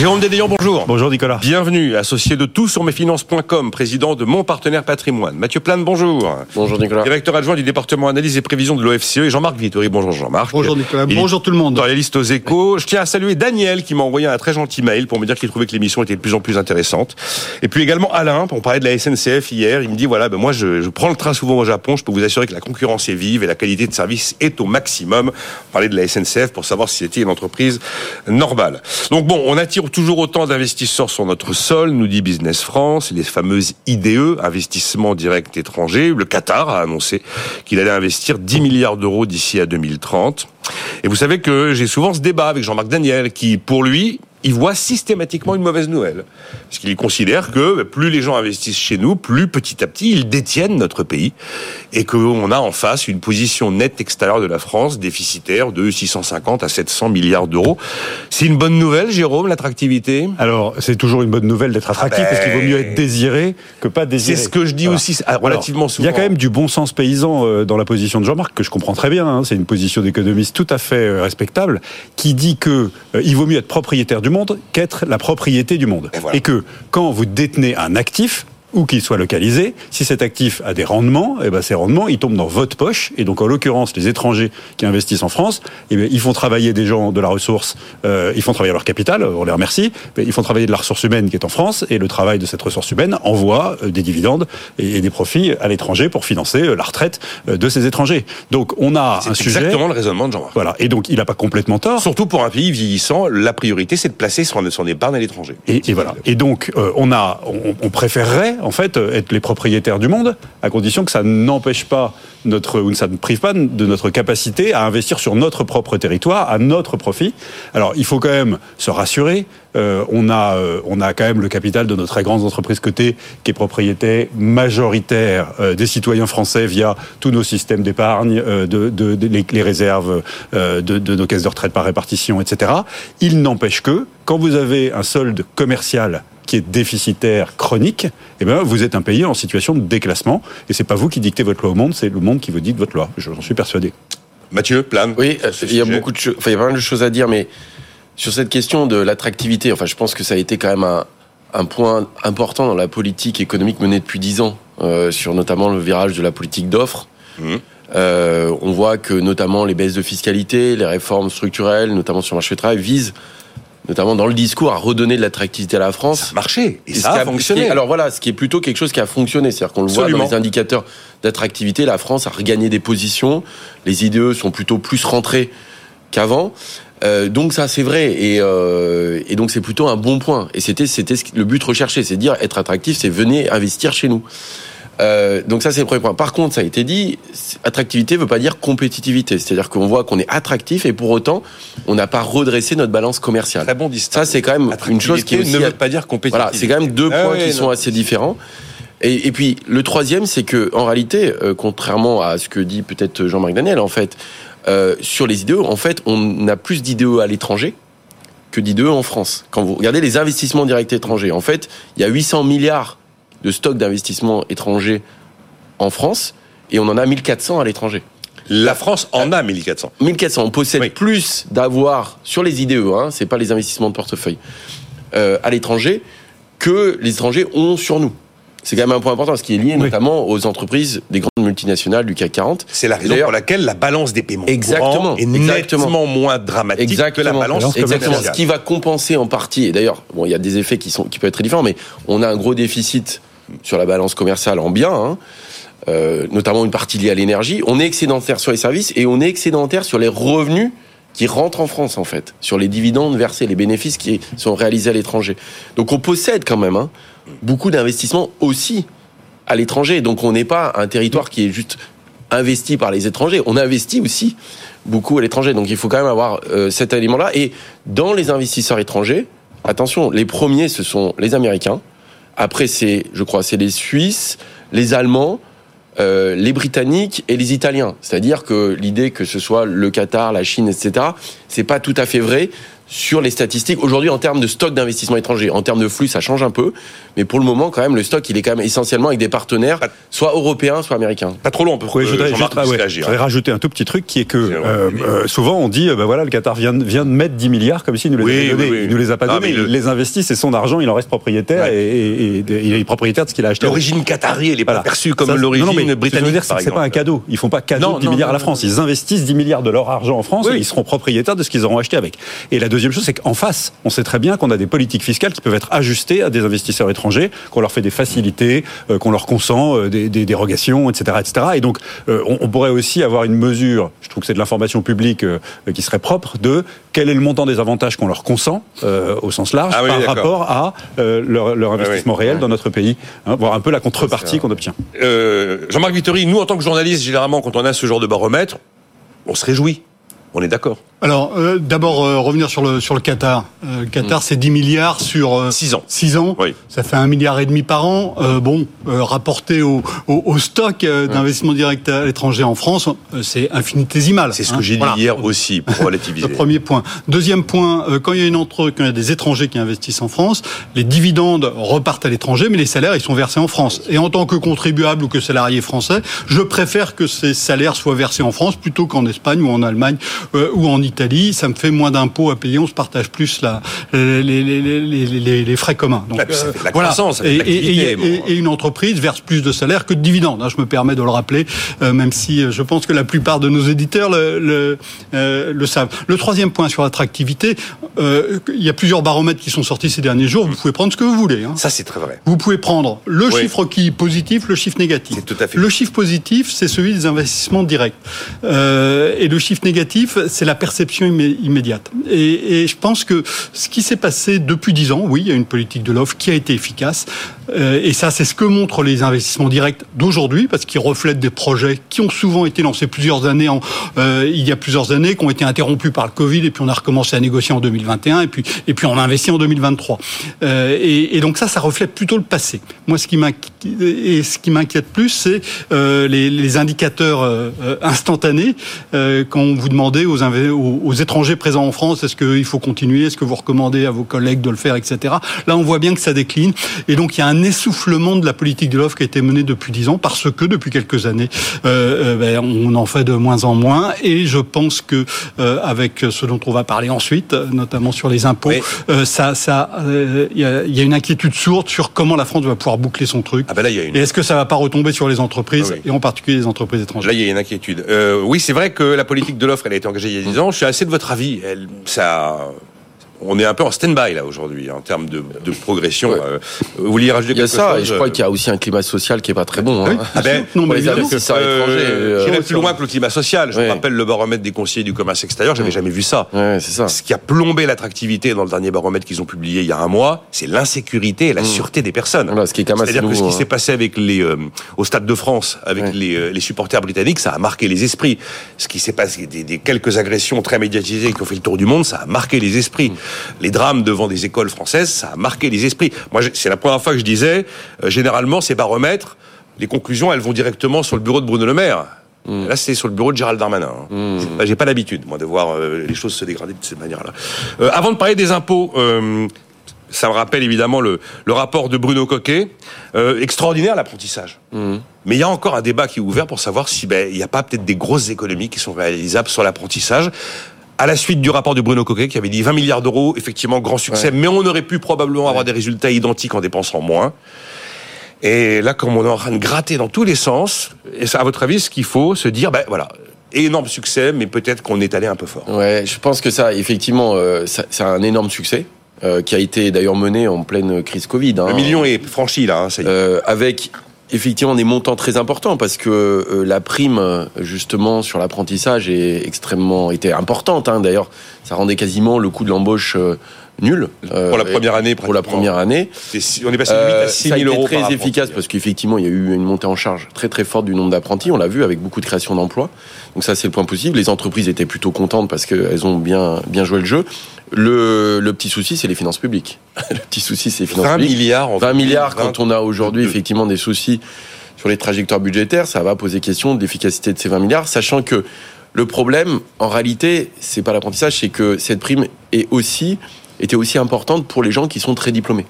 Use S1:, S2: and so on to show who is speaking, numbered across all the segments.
S1: Jérôme Dédéon, bonjour.
S2: Bonjour Nicolas.
S1: Bienvenue, associé de tout sur mesfinances.com, président de Mon Partenaire Patrimoine. Mathieu Plane, bonjour.
S3: Bonjour Nicolas.
S1: Directeur adjoint du département analyse et prévision de l'OFCE et Jean-Marc Vittori. Bonjour Jean-Marc.
S2: Bonjour Nicolas.
S1: Il
S2: Bonjour tout le monde.
S1: Éditorialiste aux échos. Je tiens à saluer Daniel qui m'a envoyé un très gentil mail pour me dire qu'il trouvait que l'émission était de plus en plus intéressante. Et puis également Alain, pour parler de la SNCF hier. Il me dit voilà, ben moi je, je prends le train souvent au Japon. Je peux vous assurer que la concurrence est vive et la qualité de service est au maximum. Parler de la SNCF pour savoir si c'était une entreprise normale. Donc bon, on attire toujours autant d'investisseurs sur notre sol, nous dit Business France, les fameuses IDE, investissements directs étrangers. Le Qatar a annoncé qu'il allait investir 10 milliards d'euros d'ici à 2030. Et vous savez que j'ai souvent ce débat avec Jean-Marc Daniel, qui, pour lui, il voit systématiquement une mauvaise nouvelle. Parce qu'il considère que plus les gens investissent chez nous, plus petit à petit ils détiennent notre pays. Et qu'on a en face une position nette extérieure de la France, déficitaire de 650 à 700 milliards d'euros. C'est une bonne nouvelle, Jérôme, l'attractivité?
S2: Alors, c'est toujours une bonne nouvelle d'être attractif,
S1: Ah ben...
S2: parce qu'il vaut mieux être désiré que pas désiré.
S1: C'est ce que je dis
S2: voilà.
S1: aussi relativement
S2: Alors,
S1: souvent.
S2: Il y a quand même du bon sens paysan euh, dans la position de Jean-Marc, que je comprends très bien. Hein, c'est une position d'économiste tout à fait euh, respectable, qui dit que euh, il vaut mieux être propriétaire du monde qu'être la propriété du monde.
S1: Et, voilà.
S2: Et que quand vous détenez un actif, où qu'il soit localisé, si cet actif a des rendements, eh ben ces rendements, ils tombent dans votre poche. Et donc, en l'occurrence, les étrangers qui investissent en France, eh bien, ils font travailler des gens de la ressource, euh, ils font travailler leur capital, on les remercie, mais ils font travailler de la ressource humaine qui est en France, et le travail de cette ressource humaine envoie euh, des dividendes et, des profits à l'étranger pour financer euh, la retraite de ces étrangers. Donc, on a un sujet...
S1: exactement le raisonnement de Jean-Marc.
S2: Voilà. Et donc, il n'a pas complètement tort.
S1: Surtout pour un pays vieillissant, la priorité, c'est de placer son, son épargne à l'étranger.
S2: Et, et, voilà. Et donc, euh, on a, on, on préférerait, en fait, être les propriétaires du monde, à condition que ça n'empêche pas notre, ou ça ne prive pas de notre capacité à investir sur notre propre territoire, à notre profit. Alors, il faut quand même se rassurer. Euh, on a, euh, on a quand même le capital de notre très grande entreprise cotée qui est propriété majoritaire euh, des citoyens français via tous nos systèmes d'épargne, euh, de, les, réserves euh, de nos caisses de retraite par répartition, etc. Il n'empêche que quand vous avez un solde commercial qui est déficitaire chronique, eh bien, vous êtes un pays en situation de déclassement. Et c'est pas vous qui dictez votre loi au monde, c'est le monde qui vous dicte votre loi. J'en suis persuadé.
S1: Mathieu, plane.
S3: Oui, il y a beaucoup de choses, enfin, il y a pas mal de choses à dire, mais sur cette question de l'attractivité, enfin, je pense que ça a été quand même un, un point important dans la politique économique menée depuis dix ans, euh, sur notamment le virage de la politique d'offres. Mmh. Euh, on voit que notamment les baisses de fiscalité, les réformes structurelles, notamment sur le marché du travail, visent notamment dans le discours, à redonner de l'attractivité à la France.
S1: Ça a marché et, et ça a, a fonctionné.
S3: Est, alors voilà, ce qui est plutôt quelque chose qui a fonctionné, c'est-à-dire qu'on le Absolument. voit dans les indicateurs d'attractivité, la France a regagné des positions, les IDE sont plutôt plus rentrés qu'avant. Euh, donc ça c'est vrai et, euh, et donc c'est plutôt un bon point et c'était c'était le but recherché c'est dire être attractif c'est venez investir chez nous euh, donc ça c'est le premier point. Par contre, ça a été dit, attractivité veut pas dire compétitivité. C'est-à-dire qu'on voit qu'on est attractif et pour autant on n'a pas redressé notre balance commerciale.
S1: Très bon
S3: Ça c'est quand même une chose qui est aussi
S1: ne veut pas dire compétitivité.
S3: Voilà, c'est quand même deux points ah ouais, qui non. sont assez différents. Et, et, puis le troisième, c'est que en réalité, euh, contrairement à ce que dit peut-être Jean-Marc Daniel, en fait, euh, sur les IDE, en fait, on a plus d'IDE à l'étranger que d'IDE en France. Quand vous regardez les investissements directs étrangers, en fait, il y a 800 milliards de stock d'investissement étrangers en France et on en a 1400 à l'étranger.
S1: La France en a 1400.
S3: 1400. On possède oui. plus d'avoir sur les IDE, hein, c'est pas les investissements de portefeuille, euh, à l'étranger que les étrangers ont sur nous. C'est quand même un point important, ce qui est lié oui. notamment aux entreprises des grandes multinationales du CAC 40.
S1: C'est la raison pour laquelle la balance des paiements
S3: exactement,
S1: est
S3: exactement.
S1: nettement moins dramatique
S3: exactement.
S1: que la balance
S3: exactement. Ce qui va compenser en partie, et d'ailleurs, bon, il y a des effets qui sont qui peuvent être très différents, mais on a un gros déficit sur la balance commerciale en biens, hein, euh, notamment une partie liée à l'énergie. On est excédentaire sur les services et on est excédentaire sur les revenus qui rentrent en France en fait, sur les dividendes versés, les bénéfices qui sont réalisés à l'étranger. Donc on possède quand même hein, beaucoup d'investissements aussi à l'étranger. Donc on n'est pas un territoire qui est juste investi par les étrangers. On investit aussi beaucoup à l'étranger. Donc il faut quand même avoir euh, cet élément-là. Et dans les investisseurs étrangers, attention, les premiers, ce sont les Américains. Après, c'est, je crois, c'est les Suisses, les Allemands, euh, les Britanniques et les Italiens. C'est-à-dire que l'idée que ce soit le Qatar, la Chine, etc., c'est pas tout à fait vrai sur les statistiques. Aujourd'hui, en termes de stock d'investissement étranger, en termes de flux, ça change un peu. Mais pour le moment, quand même, le stock, il est quand même essentiellement avec des partenaires, soit européens, soit américains.
S1: Pas trop long, pour
S2: oui, je voudrais, juste, ah ouais, je voudrais rajouter un tout petit truc qui est que euh, euh, souvent on dit, ben voilà, le Qatar vient, vient de mettre 10 milliards comme s'il nous les oui, a donnés. Oui, oui. Il nous les a pas ah, donnés. Le... Il les investit, c'est son argent, il en reste propriétaire ouais. et, et, et, il est propriétaire de ce qu'il a acheté.
S1: L'origine qatari, elle est pas voilà. perçue comme l'origine britannique. Ce que je veux
S2: dire, c'est que c'est pas un cadeau. Ils font pas cadeau de 10 milliards à la France. Ils investissent 10 milliards de leur argent en France et ils seront propriétaires de ce qu'ils auront acheté avec. Et la deuxième chose, c'est qu'en face, on sait très bien qu'on a des politiques fiscales qui peuvent être ajustées à des investisseurs étrangers, qu'on leur fait des facilités, euh, qu'on leur consent euh, des, des, dérogations, etc., etc. Et donc, euh, on, on, pourrait aussi avoir une mesure, je trouve que c'est de l'information publique qui serait propre, de quel est le montant des avantages qu'on leur consent au sens large ah oui, par rapport à leur, leur, investissement ah oui. réel dans notre pays, hein, voir un peu la contrepartie qu'on obtient.
S1: Jean-Marc Vittori, nous en tant que journalistes, généralement, quand on a ce genre de baromètre, on se réjouit. On est d'accord.
S4: Alors, euh, d'abord, euh, revenir sur le, sur le Qatar. Euh, le Qatar, mmh. c'est 10 milliards sur
S1: 6 ans.
S4: 6 ans.
S1: Oui.
S4: Ça fait un milliard et demi par an. bon, rapporté au, au, au stock d'investissement direct à l'étranger en France, c'est infinitésimal.
S1: C'est ce que hein, j'ai dit hier aussi, pour relativiser.
S4: le premier point. Deuxième point, quand il y a une entre, quand il y a des étrangers qui investissent en France, les dividendes repartent à l'étranger, mais les salaires, ils sont versés en France. Et en tant que contribuable ou que salarié français, je préfère que ces salaires soient versés en France plutôt qu'en Espagne ou en Allemagne ou en Italie, ça me fait moins d'impôts à payer, on se partage plus la, les, les, les, les frais communs.
S1: Donc, euh, la voilà.
S4: et, et, et, une entreprise verse plus de salaires que de dividendes. Hein, je me permets de le rappeler, euh, même si je pense que la plupart de nos éditeurs le, le, euh, le savent. Le troisième point sur l'attractivité, euh, il y a plusieurs baromètres qui sont sortis ces derniers jours. Vous pouvez prendre ce que vous voulez. Hein.
S1: Ça, c'est très vrai.
S4: Vous pouvez prendre le oui. chiffre qui est positif, le chiffre négatif.
S1: C'est tout à fait.
S4: Le chiffre positif, c'est celui des investissements directs. et le chiffre négatif, c'est la perception immédiate. Et, je pense que ce qui s'est passé depuis dix ans, oui, il y a une politique de l'offre qui a été efficace. Euh, et ça, c'est ce que montrent les investissements directs d'aujourd'hui, parce qu'ils reflètent des projets qui ont souvent été lancés plusieurs années, euh, il y a plusieurs années, qui ont été interrompus par le Covid, et puis on a recommencé à négocier en 2021, et puis, et puis on a investi en 2023. Euh, et, donc ça, ça reflète plutôt le passé. Moi, ce qui m'inquiète plus, c'est les, les, indicateurs instantanés. quand vous demandez aux, étrangers présents en France, est-ce qu'il faut continuer, est-ce que vous recommandez à vos collègues de le faire, etc. Là, on voit bien que ça décline. Et donc, il y a un essoufflement de la politique de l'offre qui a été menée depuis dix ans, parce que depuis quelques années, euh, ben, on en fait de moins en moins. Et je pense que euh, avec ce dont on va parler ensuite, notamment sur les impôts, oui. euh, ça, ça, il euh, y, a, y, a, une inquiétude sourde sur comment la France va pouvoir boucler son truc.
S1: Ah ben là, y a une...
S4: Et est-ce que ça va pas retomber sur les entreprises ah oui. et en particulier les entreprises étrangères?
S1: Là, il y a une inquiétude. Euh, oui, c'est vrai que la politique de l'offre, elle a été engagée il y a dix ans. Je suis assez de votre avis. Elle, ça on est un peu en stand-by là aujourd'hui en termes de, de progression. Ouais. Euh, vous vouliez rajouter
S3: quelque chose Il y a ça, et je crois qu'il y a aussi un climat social qui est pas très bon. Hein.
S1: Oui. Ah ben, non, mais évidemment. Que ça euh, J'irai plus loin que le climat social. Je ouais. me rappelle le baromètre des conseillers du commerce extérieur, j'avais jamais vu ça.
S3: Ouais, c'est ça.
S1: Ce qui a plombé l'attractivité dans le dernier baromètre qu'ils ont publié il y a un mois, c'est l'insécurité et la mmh. sûreté des personnes.
S3: Voilà, ce qui est quand même
S1: C'est-à-dire que ce qui
S3: hein.
S1: s'est passé avec les euh, au Stade de France, avec les, euh, les, supporters britanniques, ça a marqué les esprits. Ce qui s'est passé, des, des, quelques agressions très médiatisées qui ont fait le tour du monde, ça a marqué les esprits. Les drames devant des écoles françaises, ça a marqué les esprits. Moi, c'est la première fois que je disais, euh, généralement, ces baromètres, les conclusions, elles vont directement sur le bureau de Bruno Le Maire. Mmh. Là, c'est sur le bureau de Gérald Darmanin. Mmh. J'ai pas l'habitude, moi, de voir euh, les choses se dégrader de cette manière-là. Euh, avant de parler des impôts, ça me rappelle évidemment le, le rapport de Bruno Coquet. Euh, extraordinaire l'apprentissage. Mmh. Mais il y a encore un débat qui est ouvert pour savoir si ben, il n'y a pas peut-être des grosses économies qui sont réalisables sur l'apprentissage à la suite du rapport de Bruno Coquet qui avait dit 20 milliards d'euros, effectivement grand succès, ouais. mais on aurait pu probablement avoir des résultats identiques en dépensant moins. Et là, comme on est en train de gratter dans tous les sens, et à votre avis, ce qu'il faut se dire, ben voilà, énorme succès, mais peut-être qu'on est allé un peu fort?
S3: Ouais, je pense que ça, effectivement, euh, c'est un énorme succès. Euh, qui a été d'ailleurs mené en pleine crise Covid.
S1: Hein. Le million est franchi là, hein, ça y est.
S3: Euh, avec effectivement des montants très importants parce que euh, la prime justement sur l'apprentissage est extrêmement était importante. Hein. D'ailleurs, ça rendait quasiment le coût de l'embauche euh, nul.
S1: Pour la première année,
S3: Pour la première année.
S1: On est passé de 8
S3: Euh,
S1: à 6
S3: ça a
S1: 000
S3: été
S1: euros.
S3: très
S1: par apprenti.
S3: efficace parce qu'effectivement, il y a eu une montée en charge très très forte du nombre d'apprentis. On l'a vu avec beaucoup de création d'emplois. Donc ça, c'est le point positif. Les entreprises étaient plutôt contentes parce qu'elles ont bien bien joué le jeu. Le, le petit souci, c'est les finances publiques. le petit souci, c'est les finances
S1: 20
S3: publiques.
S1: milliards. en
S3: 20 milliards
S1: 2020.
S3: quand on a aujourd'hui effectivement des soucis sur les trajectoires budgétaires, ça va poser question d'efficacité de ces 20 milliards, sachant que le problème, en réalité, c'est pas l'apprentissage, c'est que cette prime est aussi était aussi importante pour les gens qui sont très diplômés.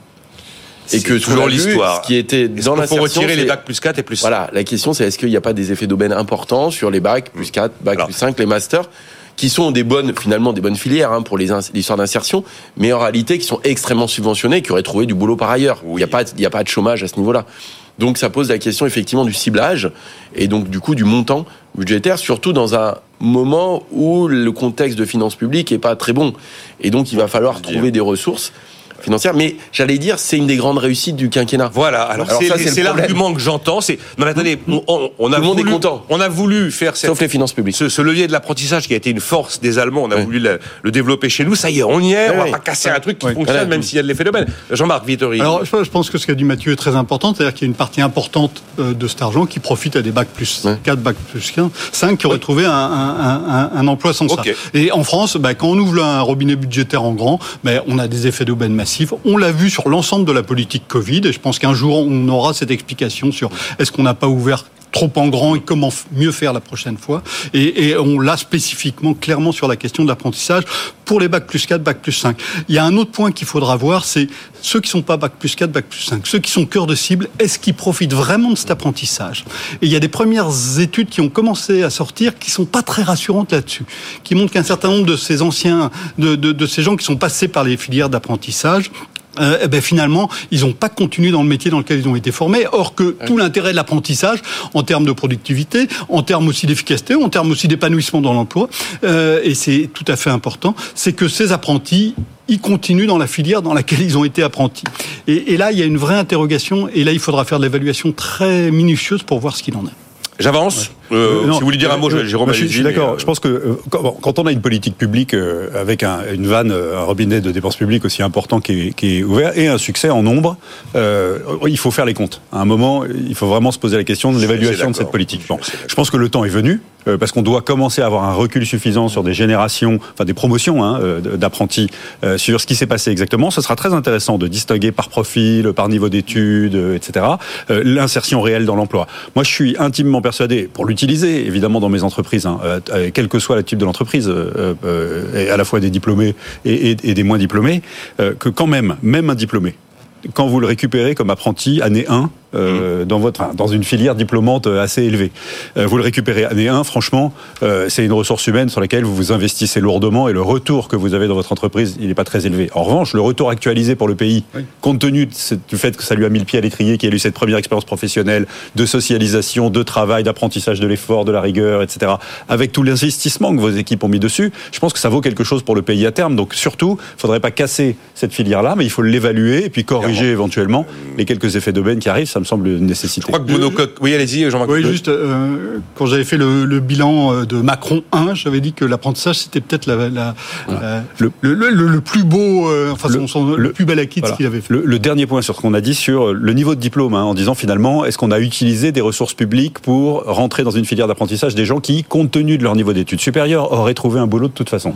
S3: Et que
S1: toujours l'histoire.
S3: Ce qui était dans
S1: qu'il faut retirer les bacs plus 4 et plus
S3: Voilà, la question c'est est-ce qu'il n'y a pas des effets d'aubaine importants sur les bacs plus 4, bacs
S1: Alors.
S3: plus 5, les masters qui sont des bonnes finalement des bonnes filières hein, pour les l'histoire d'insertion, mais en réalité qui sont extrêmement subventionnés, qui auraient trouvé du boulot par ailleurs. Il
S1: Oui.
S3: n'y a pas il y a pas de chômage à ce niveau-là. Donc ça pose la question effectivement du ciblage et donc du coup du montant budgétaire, surtout dans un moment où le contexte de finances publiques est pas très bon. Et donc il va falloir trouver des ressources financières. Mais j'allais dire, c'est une des grandes réussites du quinquennat.
S1: Voilà, alors,
S3: Alors
S1: c'est
S3: ça, c'est le
S1: c'est
S3: problème.
S1: l'argument que j'entends. C'est non mais attendez, on, on- on a
S3: Tout le monde est
S1: voulu,
S3: content.
S1: on a voulu faire cette,
S3: Sauf les finances publiques.
S1: ce, ce levier de l'apprentissage qui a été une force des Allemands. On a voulu le, le développer chez nous. Ça y est, on y est.
S3: Ouais,
S1: on va pas casser un truc qui fonctionne, même s'il y a de l'effet d'aubaine. Jean-Marc Vittori.
S4: Alors, je pense que ce qu'a dit Mathieu est très important, c'est-à-dire qu'il y a une partie importante euh, de cet argent qui profite à des bacs plus
S3: Ouais.
S4: 4, bacs plus 15, 5 qui auraient trouvé un, un- un- un emploi sans
S1: Ok.
S4: ça. Et en France, bah, quand on ouvre un robinet budgétaire en grand, bah, on a des effets d'aubaine massifs. On l'a vu sur l'ensemble de la politique Covid, et je pense qu'un jour, on aura cette explication sur est-ce qu'on n'a pas ouvert trop en grand et comment mieux faire la prochaine fois. Et, on l'a spécifiquement, clairement sur la question de l'apprentissage pour les bacs plus 4, bacs plus 5. Il y a un autre point qu'il faudra voir, c'est ceux qui sont pas bac plus 4, bac plus 5, ceux qui sont cœur de cible, est-ce qu'ils profitent vraiment de cet apprentissage? Et il y a des premières études qui ont commencé à sortir qui sont pas très rassurantes là-dessus, qui montrent qu'un certain nombre de ces anciens, de ces gens qui sont passés par les filières d'apprentissage, euh, eh ben finalement, ils n'ont pas continué dans le métier dans lequel ils ont été formés. Or que tout l'intérêt de l'apprentissage, en termes de productivité, en termes aussi d'efficacité, en termes aussi d'épanouissement dans l'emploi, euh, et c'est tout à fait important, c'est que ces apprentis ils continuent dans la filière dans laquelle ils ont été apprentis. Et, et là, il y a une vraie interrogation, et là, il faudra faire de l'évaluation très minutieuse pour voir ce qu'il en est.
S1: J'avance. Euh,
S2: Non,
S1: si vous voulez dire un mot,
S2: euh,
S1: Jérôme,
S2: moi, je, suis- d'accord.
S1: euh,
S2: Je pense que euh, quand, on a une politique publique euh, avec un, une vanne, euh, un robinet de dépenses publiques aussi important qui est, qui est ouvert et un succès en nombre, euh, il faut faire les comptes. À un moment, il faut vraiment se poser la question de l'évaluation de cette politique. Bon,
S1: Je
S2: pense que le temps est venu euh, parce qu'on doit commencer à avoir un recul suffisant sur des générations, enfin des promotions hein, euh, d'apprentis euh, sur ce qui s'est passé exactement. Ce sera très intéressant de distinguer par profil, par niveau d'études, euh, etc. euh, l'insertion réelle dans l'emploi. Moi, je suis intimement persuadé, pour l'utiliser évidemment dans mes entreprises, hein, euh, euh, quel que soit le type de l'entreprise, euh, à la fois des diplômés et, et- des moins diplômés, que quand même, même un diplômé, quand vous le récupérez comme apprenti année 1 euh, dans votre dans une filière diplômante euh, assez élevée, euh, vous le récupérez année 1, franchement, euh, c'est une ressource humaine sur laquelle vous vous investissez lourdement et le retour que vous avez dans votre entreprise, il n'est pas très élevé. En revanche, le retour actualisé pour le pays, compte tenu de du fait que ça lui a mis le pied à l'étrier, qu'il a eu cette première expérience professionnelle de socialisation, de travail, d'apprentissage de l'effort, de la rigueur, etc., avec tout l'investissement que vos équipes ont mis dessus, je pense que ça vaut quelque chose pour le pays à terme. Donc surtout, il ne faudrait pas casser cette filière-là, mais il faut l'évaluer et puis corriger éventuellement les quelques effets d'aubaine qui arrivent. Ça me semble une nécessité.
S1: Je crois que Bruno Coq. Oui, allez-y, Jean-Marc.
S4: Oui, juste, euh, quand j'avais fait le, le bilan euh, de Macron 1, j'avais dit que l'apprentissage, c'était peut-être la, la- la-
S2: Le-
S4: le, le- le- le plus beau, euh, enfin,
S2: Le-
S4: son, son- le,
S2: le-
S4: plus bel acquis de
S2: Voilà.
S4: ce qu'il avait fait.
S2: Le, le dernier point sur ce qu'on a dit sur le niveau de diplôme, hein, en disant finalement, est-ce qu'on a utilisé des ressources publiques pour rentrer dans une filière d'apprentissage des gens qui, compte tenu de leur niveau d'études supérieures, auraient trouvé un boulot de toute façon?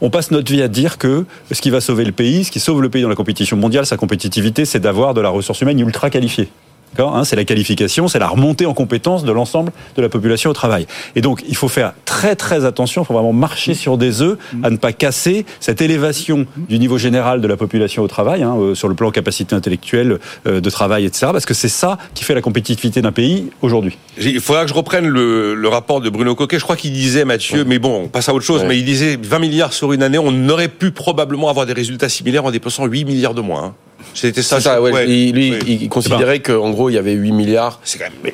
S2: On passe notre vie à dire que ce qui va sauver le pays, ce qui sauve le pays dans la compétition mondiale, sa compétitivité, c'est d'avoir de la ressource humaine ultra qualifiée. Hein, c'est la qualification, c'est la remontée en compétence de l'ensemble de la population au travail. Et donc, il faut faire très très attention, il faut vraiment marcher sur des œufs à ne pas casser cette élévation du niveau général de la population au travail, hein, euh, sur le plan capacité intellectuelle euh, de travail, etc. Parce que c'est ça qui fait la compétitivité d'un pays aujourd'hui.
S1: Il faudra que je reprenne le, le rapport de Bruno Coquet. Je crois qu'il disait, Mathieu, mais bon, on passe à autre chose,
S3: Ouais.
S1: mais il disait 20 milliards sur une année, on aurait pu probablement avoir des résultats similaires en dépensant 8 milliards de moins. hein. C'était ça.
S3: C'est ça, ouais.
S1: ouais.
S3: Il- lui,
S1: Ouais.
S3: il considérait qu'en gros, il y avait 8 milliards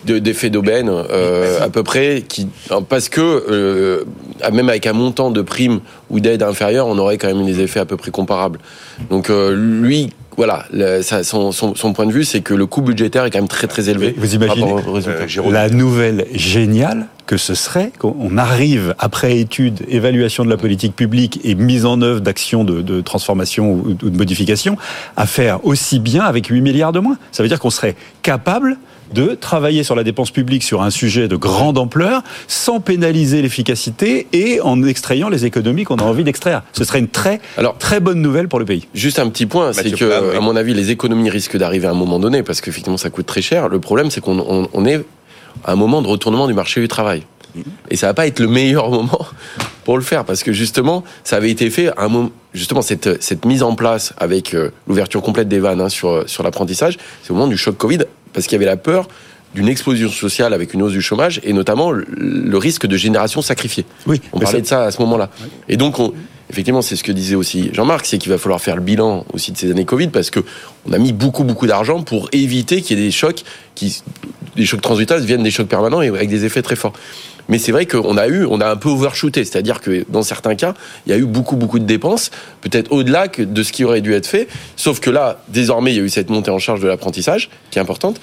S3: d'effets d'aubaine, euh, à peu près, qui, parce que, euh, même avec un montant de primes ou d'aide inférieure, on aurait quand même des effets à peu près comparables. Donc, euh, lui, voilà, le- ça, son, son, son point de vue, c'est que le coût budgétaire est quand même très très élevé.
S2: Vous imaginez.
S1: Euh.
S2: La nouvelle géniale que ce serait qu'on arrive, après étude, évaluation de la politique publique et mise en œuvre d'actions de, de, transformation ou de modification, à faire aussi bien avec 8 milliards de moins. Ça veut dire qu'on serait capable de travailler sur la dépense publique sur un sujet de grande ampleur sans pénaliser l'efficacité et en extrayant les économies qu'on a envie d'extraire. Ce serait une très, Alors, très bonne nouvelle pour le pays.
S3: Juste un petit point, c'est que, à mon avis, les économies risquent d'arriver à un moment donné parce qu'effectivement, ça coûte très cher. Le problème, c'est qu'on on, est un moment de retournement du marché du travail. Et ça va pas être le meilleur moment pour le faire parce que justement, ça avait été fait à un moment, justement cette, cette mise en place avec euh, l'ouverture complète des vannes hein, sur, sur l'apprentissage, c'est au moment du choc Covid parce qu'il y avait la peur d'une explosion sociale avec une hausse du chômage et notamment le risque de génération sacrifiée.
S2: Oui,
S3: on parlait de ça à ce moment-là. Et donc, on, effectivement, c'est ce que disait aussi Jean-Marc, c'est qu'il va falloir faire le bilan aussi de ces années Covid parce que on a mis beaucoup beaucoup d'argent pour éviter qu'il y ait des chocs qui, des chocs transitoires viennent des chocs permanents et avec des effets très forts. Mais c'est vrai qu'on a eu, on a un peu overshooté, c'est-à-dire que dans certains cas, il y a eu beaucoup, beaucoup de dépenses, peut-être au-delà de ce qui aurait dû être fait. Sauf que là, désormais, il y a eu cette montée en charge de l'apprentissage, qui est importante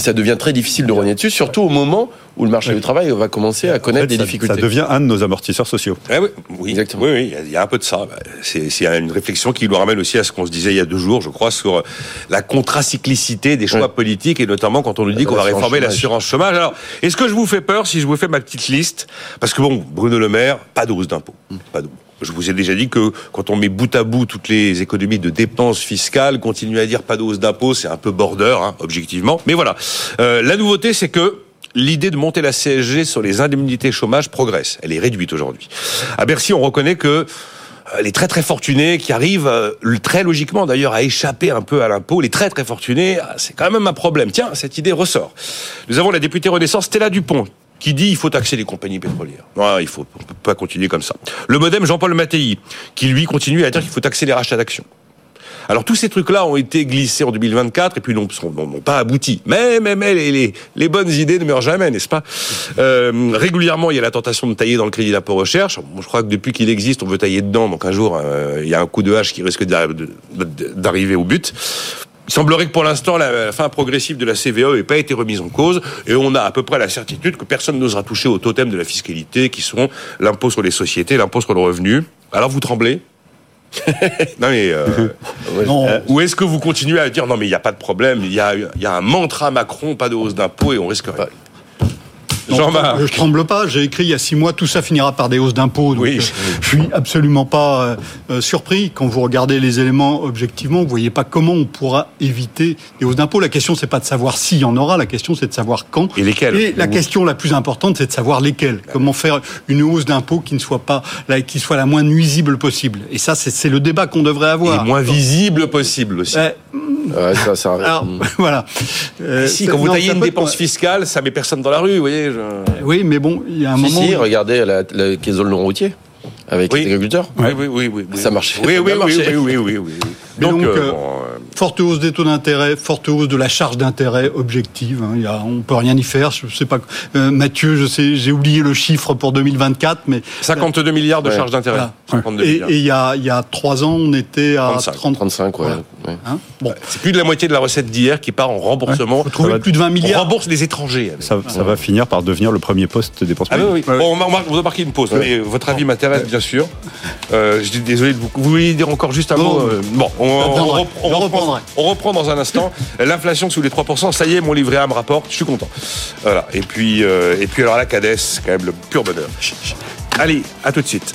S3: ça devient très difficile de rogner dessus, surtout au moment où le marché du travail va commencer à connaître des difficultés.
S2: Ça devient un de nos amortisseurs sociaux.
S1: Eh oui, oui, Exactement. oui, il y a un peu de ça. Bah, c'est une réflexion qui nous ramène aussi à ce qu'on se disait il y a deux jours, je crois, sur la contracyclicité des choix politiques et notamment quand on nous dit qu'on va réformer l'assurance chômage. Alors, est-ce que je vous fais peur si je vous fais ma petite liste? Parce que bon, Bruno Le Maire, pas de hausse d'impôts, pas de je vous ai déjà dit que quand on met bout à bout toutes les économies de dépenses fiscales, continuer à dire pas de hausse d'impôts, c'est un peu border, hein, objectivement. Mais voilà, euh, la nouveauté, c'est que l'idée de monter la CSG sur les indemnités chômage progresse. Elle est réduite aujourd'hui. À Bercy, on reconnaît que euh, les très très fortunés qui arrivent euh, très logiquement d'ailleurs à échapper un peu à l'impôt, les très très fortunés, ah, c'est quand même un problème. Tiens, cette idée ressort. Nous avons la députée Renaissance Stella Dupont qui dit il faut taxer les compagnies pétrolières. Non, il faut pas continuer comme ça. Le modem Jean-Paul Mattei, qui lui continue à dire qu'il faut taxer les rachats d'actions. Alors tous ces trucs-là ont été glissés en 2024 et puis n'ont pas abouti. Mais, mais, mais les, les, bonnes idées ne meurent jamais, n'est-ce pas? Euh, Régulièrement, il y a la tentation de tailler dans le crédit d'impôt recherche. je crois que depuis qu'il existe, on veut tailler dedans. Donc un jour, euh, il y a un coup de hache qui risque d'arriver au but. Il semblerait que pour l'instant, la fin progressive de la CVE n'ait pas été remise en cause et on a à peu près la certitude que personne n'osera toucher au totem de la fiscalité qui sont l'impôt sur les sociétés, l'impôt sur le revenu. Alors vous tremblez non mais euh, euh, ou est-ce que vous continuez à dire non mais il n'y a pas de problème, il y a, y a un mantra Macron, pas de hausse d'impôt et on risque rien.
S4: Jean-Marc. Je tremble pas. J'ai écrit il y a six mois, tout ça finira par des hausses d'impôts. Oui. Euh, je suis absolument pas euh, euh, surpris. Quand vous regardez les éléments objectivement, vous voyez pas comment on pourra éviter des hausses d'impôts. La question, c'est pas de savoir s'il y en aura. La question, c'est de savoir quand.
S1: Et lesquels.
S4: Et la question la plus importante, c'est de savoir lesquels. Comment faire une hausse d'impôts qui ne soit pas, qui soit la moins nuisible possible. Et ça, c'est le débat qu'on devrait avoir.
S1: Et moins visible possible aussi.
S3: ouais, ça, ça
S4: Alors, voilà.
S1: si, quand vous taillez une dépense fiscale, ça met personne dans la rue, vous voyez.
S4: Oui, mais bon, il y a un moment.
S3: Si, regardez la, la caisse de routier avec les agriculteurs.
S1: Oui, oui, oui, oui,
S3: Ça marche.
S1: Oui, oui, oui, oui, oui, oui,
S4: Donc, euh, euh, euh, forte hausse des taux d'intérêt, forte hausse de la charge d'intérêt objective. Hein, y a, on peut rien y faire. Je sais pas. Mathieu, je sais, j'ai oublié le chiffre pour 2024, mais
S1: 52 milliards de charges d'intérêt.
S4: Et, il y a il y a trois ans, on était à 30,
S3: 35, ouais.
S1: Hein bon, c'est plus de la moitié de la recette d'hier qui part en remboursement.
S4: Faut trouver plus de 20 milliards.
S1: On rembourse les étrangers.
S2: Ça, ça va finir par devenir le premier poste de dépenses
S1: ah, oui, oui. Bon, on marquer une pause. Mais votre avis m'intéresse bien sûr. Euh, je suis désolé de vous. Vous voulez dire encore juste un mot euh, Bon, on, reprend, on, reprend, dans un instant. L'inflation sous les 3%, ça y est, mon livret A me rapporte, je suis content. Voilà. Et puis, euh, et puis alors la CADES, quand même le pur bonheur. Allez, à tout de suite.